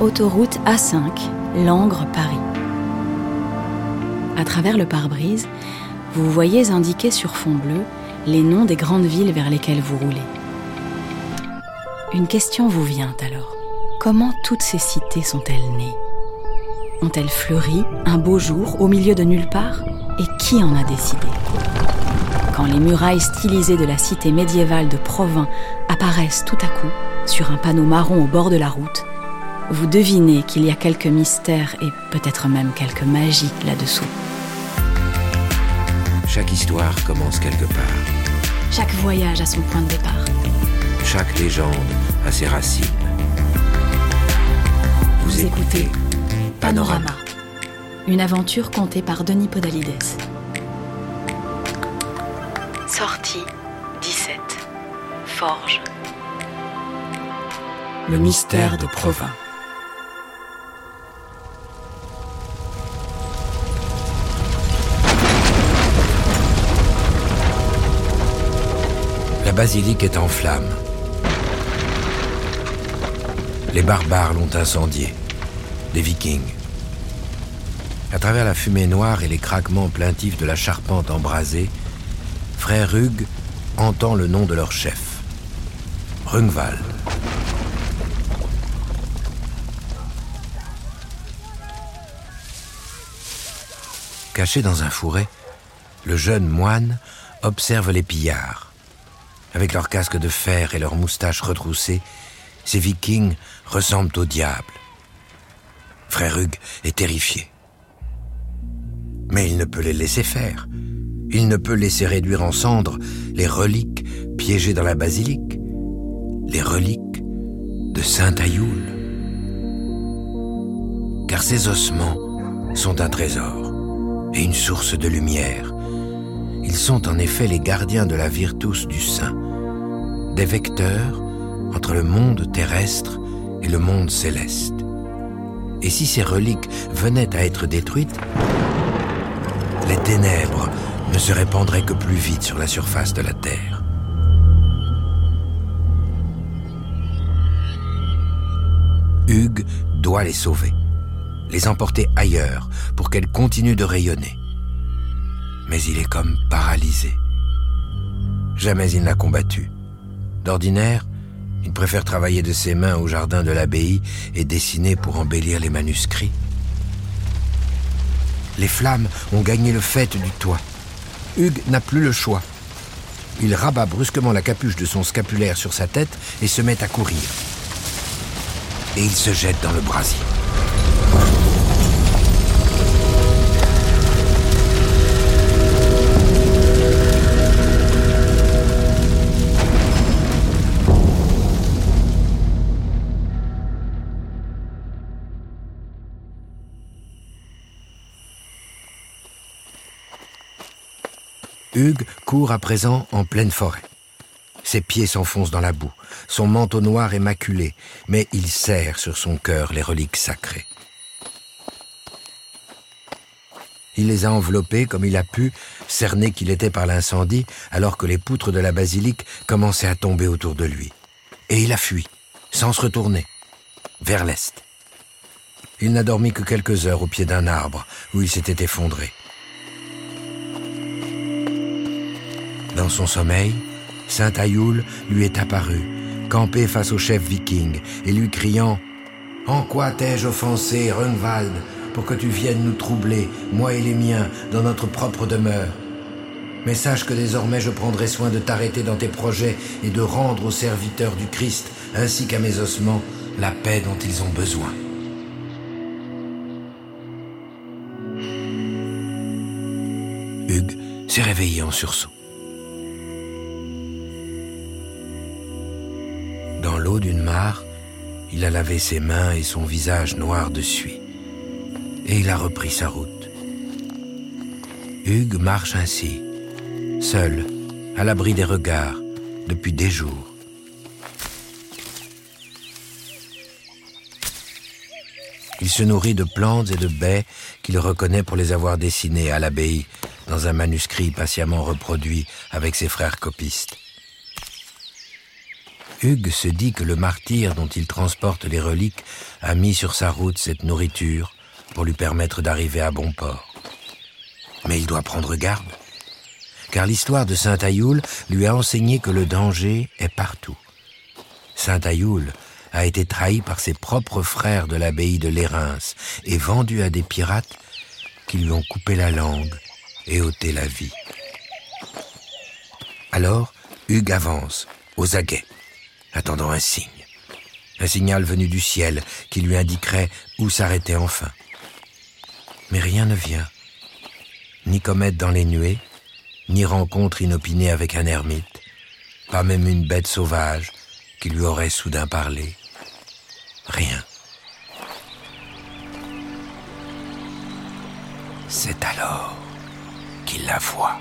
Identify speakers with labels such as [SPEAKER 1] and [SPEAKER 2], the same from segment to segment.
[SPEAKER 1] Autoroute A5, Langres, Paris. À travers le pare-brise, vous voyez indiquer sur fond bleu les noms des grandes villes vers lesquelles vous roulez. Une question vous vient alors. Comment toutes ces cités sont-elles nées? Ont-elles fleuri un beau jour au milieu de nulle part? Et qui en a décidé? Quand les murailles stylisées de la cité médiévale de Provins apparaissent tout à coup sur un panneau marron au bord de la route, vous devinez qu'il y a quelques mystères et peut-être même quelques magies là-dessous.
[SPEAKER 2] Chaque histoire commence quelque part.
[SPEAKER 1] Chaque voyage a son point de départ.
[SPEAKER 2] Chaque légende a ses racines.
[SPEAKER 1] Vous, écoutez Panorama, une aventure contée par Denis Podalides. Sortie 17. Forge. Le mystère de Provins.
[SPEAKER 2] Basilique est en flammes. Les barbares l'ont incendiée. Les vikings. À travers la fumée noire et les craquements plaintifs de la charpente embrasée, frère Hugues entend le nom de leur chef. Rungvald. Caché dans un fourré, le jeune moine observe les pillards. Avec leurs casques de fer et leurs moustaches retroussées, ces vikings ressemblent au diable. Frère Hugues est terrifié. Mais il ne peut les laisser faire. Il ne peut laisser réduire en cendres les reliques piégées dans la basilique, les reliques de Saint Ayoul. Car ces ossements sont un trésor et une source de lumière. Ils sont en effet les gardiens de la virtus du saint, des vecteurs entre le monde terrestre et le monde céleste. Et si ces reliques venaient à être détruites, les ténèbres ne se répandraient que plus vite sur la surface de la Terre. Hugues doit les sauver, les emporter ailleurs pour qu'elles continuent de rayonner. Mais il est comme paralysé. Jamais il n'a combattu. D'ordinaire, il préfère travailler de ses mains au jardin de l'abbaye et dessiner pour embellir les manuscrits. Les flammes ont gagné le fait du toit. Hugues n'a plus le choix. Il rabat brusquement la capuche de son scapulaire sur sa tête et se met à courir. Et il se jette dans le brasier. Court à présent en pleine forêt. Ses pieds s'enfoncent dans la boue, son manteau noir est maculé, mais il serre sur son cœur les reliques sacrées. Il les a enveloppées comme il a pu, cerné qu'il était par l'incendie, alors que les poutres de la basilique commençaient à tomber autour de lui. Et il a fui, sans se retourner, vers l'est. Il n'a dormi que quelques heures au pied d'un arbre où il s'était effondré. Dans son sommeil, Saint Ayoul lui est apparu, campé face au chef viking, et lui criant En quoi t'ai-je offensé, Rungvald, pour que tu viennes nous troubler, moi et les miens, dans notre propre demeure? Mais sache que désormais je prendrai soin de t'arrêter dans tes projets et de rendre aux serviteurs du Christ, ainsi qu'à mes ossements, la paix dont ils ont besoin. Hugues s'est réveillé en sursaut. D'une mare, il a lavé ses mains et son visage noir de suie. Et il a repris sa route. Hugues marche ainsi, seul, à l'abri des regards, depuis des jours. Il se nourrit de plantes et de baies qu'il reconnaît pour les avoir dessinées à l'abbaye dans un manuscrit patiemment reproduit avec ses frères copistes. Hugues se dit que le martyr dont il transporte les reliques a mis sur sa route cette nourriture pour lui permettre d'arriver à bon port. Mais il doit prendre garde, car l'histoire de Saint Ayoul lui a enseigné que le danger est partout. Saint Ayoul a été trahi par ses propres frères de l'abbaye de Lérins et vendu à des pirates qui lui ont coupé la langue et ôté la vie. Alors, Hugues avance, aux aguets, attendant un signe. Un signal venu du ciel qui lui indiquerait où s'arrêter enfin. Mais rien ne vient. Ni comète dans les nuées, ni rencontre inopinée avec un ermite, pas même une bête sauvage qui lui aurait soudain parlé. Rien. C'est alors qu'il la voit.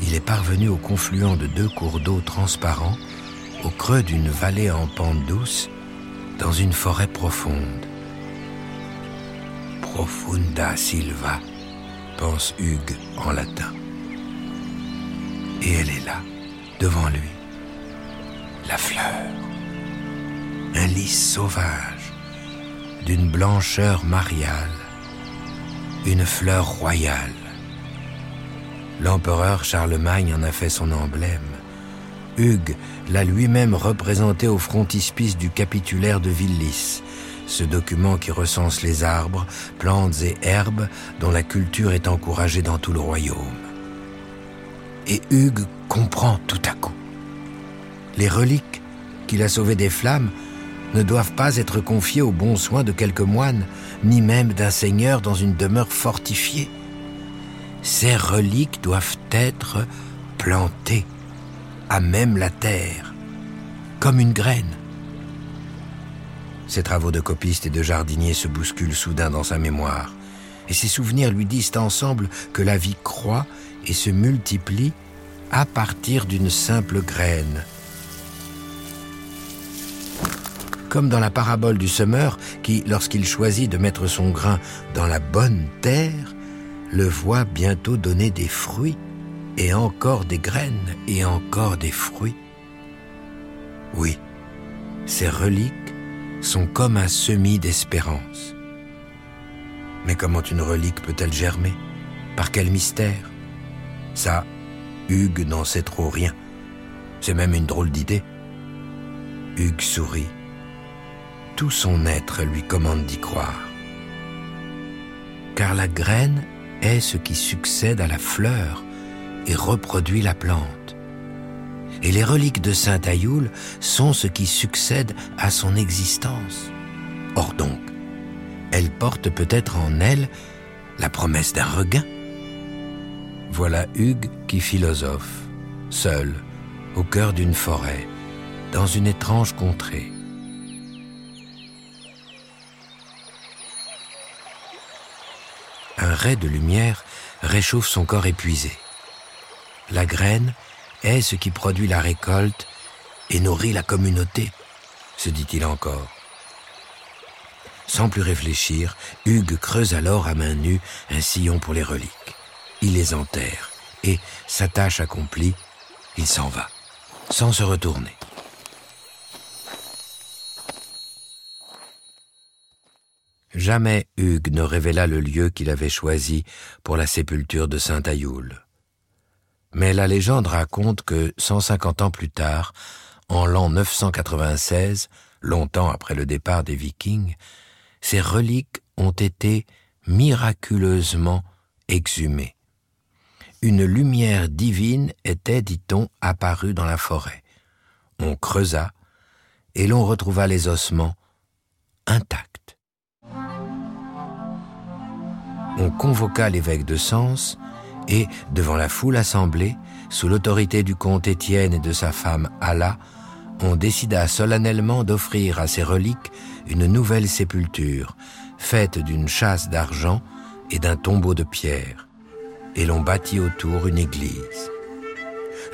[SPEAKER 2] Il est parvenu au confluent de deux cours d'eau transparents, au creux d'une vallée en pente douce, dans une forêt profonde. Profunda silva, pense Hugues en latin. Et elle est là, devant lui, la fleur. Un lys sauvage, d'une blancheur mariale, une fleur royale. L'empereur Charlemagne en a fait son emblème. Hugues l'a lui-même représenté au frontispice du capitulaire de Villis, ce document qui recense les arbres, plantes et herbes dont la culture est encouragée dans tout le royaume. Et Hugues comprend tout à coup. Les reliques qu'il a sauvées des flammes ne doivent pas être confiées aux bons soins de quelques moines, ni même d'un seigneur dans une demeure fortifiée. Ces reliques doivent être plantées à même la terre, comme une graine. Ses travaux de copiste et de jardinier se bousculent soudain dans sa mémoire, et ses souvenirs lui disent ensemble que la vie croît et se multiplie à partir d'une simple graine. Comme dans la parabole du semeur qui, lorsqu'il choisit de mettre son grain dans la bonne terre, le voit bientôt donner des fruits, et encore des graines, et encore des fruits. Oui, ces reliques sont comme un semis d'espérance. Mais comment une relique peut-elle germer? Par quel mystère? Ça, Hugues n'en sait trop rien. C'est même une drôle d'idée. Hugues sourit. Tout son être lui commande d'y croire. Car la graine est ce qui succède à la fleur et reproduit la plante. Et les reliques de Saint Ayoul sont ce qui succède à son existence. Or donc, elles portent peut-être en elles la promesse d'un regain. Voilà Hugues qui philosophe, seul, au cœur d'une forêt, dans une étrange contrée. De lumière réchauffe son corps épuisé. La graine est ce qui produit la récolte et nourrit la communauté, se dit-il encore. Sans plus réfléchir, Hugues creuse alors à main nue un sillon pour les reliques. Il les enterre et, sa tâche accomplie, il s'en va, sans se retourner. Jamais Hugues ne révéla le lieu qu'il avait choisi pour la sépulture de Saint Ayoul. Mais la légende raconte que 150 ans plus tard, en l'an 996, longtemps après le départ des Vikings, ces reliques ont été miraculeusement exhumées. Une lumière divine était, dit-on, apparue dans la forêt. On creusa et l'on retrouva les ossements intacts. On convoqua l'évêque de Sens et, devant la foule assemblée, sous l'autorité du comte Étienne et de sa femme Alla, on décida solennellement d'offrir à ces reliques une nouvelle sépulture, faite d'une chasse d'argent et d'un tombeau de pierre, et l'on bâtit autour une église.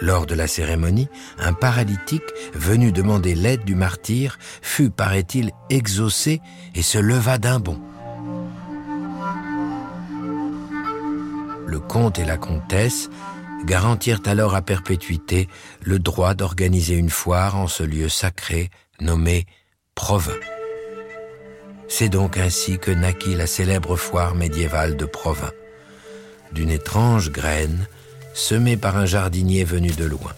[SPEAKER 2] Lors de la cérémonie, un paralytique venu demander l'aide du martyr fut, paraît-il, exaucé et se leva d'un bond. Le comte et la comtesse garantirent alors à perpétuité le droit d'organiser une foire en ce lieu sacré nommé Provins. C'est donc ainsi que naquit la célèbre foire médiévale de Provins, d'une étrange graine semée par un jardinier venu de loin.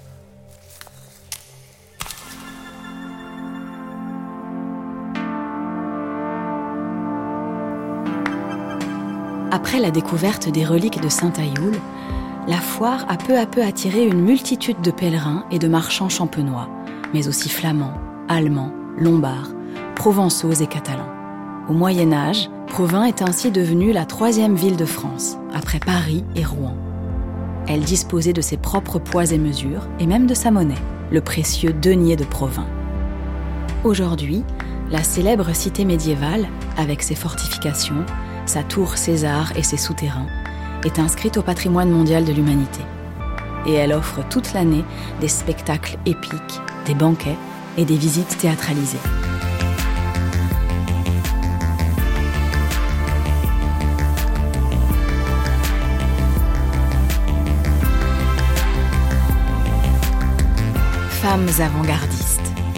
[SPEAKER 1] Après la découverte des reliques de Saint-Ayoul, la foire a peu à peu attiré une multitude de pèlerins et de marchands champenois, mais aussi flamands, allemands, lombards, provençaux et catalans. Au Moyen Âge, Provins est ainsi devenue la troisième ville de France, après Paris et Rouen. Elle disposait de ses propres poids et mesures, et même de sa monnaie, le précieux denier de Provins. Aujourd'hui, la célèbre cité médiévale, avec ses fortifications, sa tour César et ses souterrains, est inscrite au patrimoine mondial de l'humanité. Et elle offre toute l'année des spectacles épiques, des banquets et des visites théâtralisées. Femmes avant-gardistes,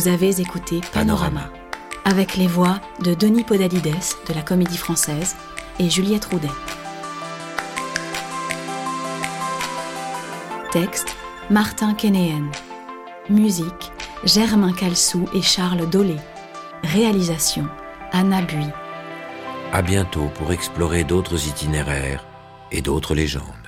[SPEAKER 1] Vous avez écouté Panorama, avec les voix de Denis Podalides de la Comédie Française et Juliette Roudet. Texte Martin Kénéen. Musique Germain Calsou et Charles Dolé. Réalisation Anna Bui.
[SPEAKER 2] À bientôt pour explorer d'autres itinéraires et d'autres légendes.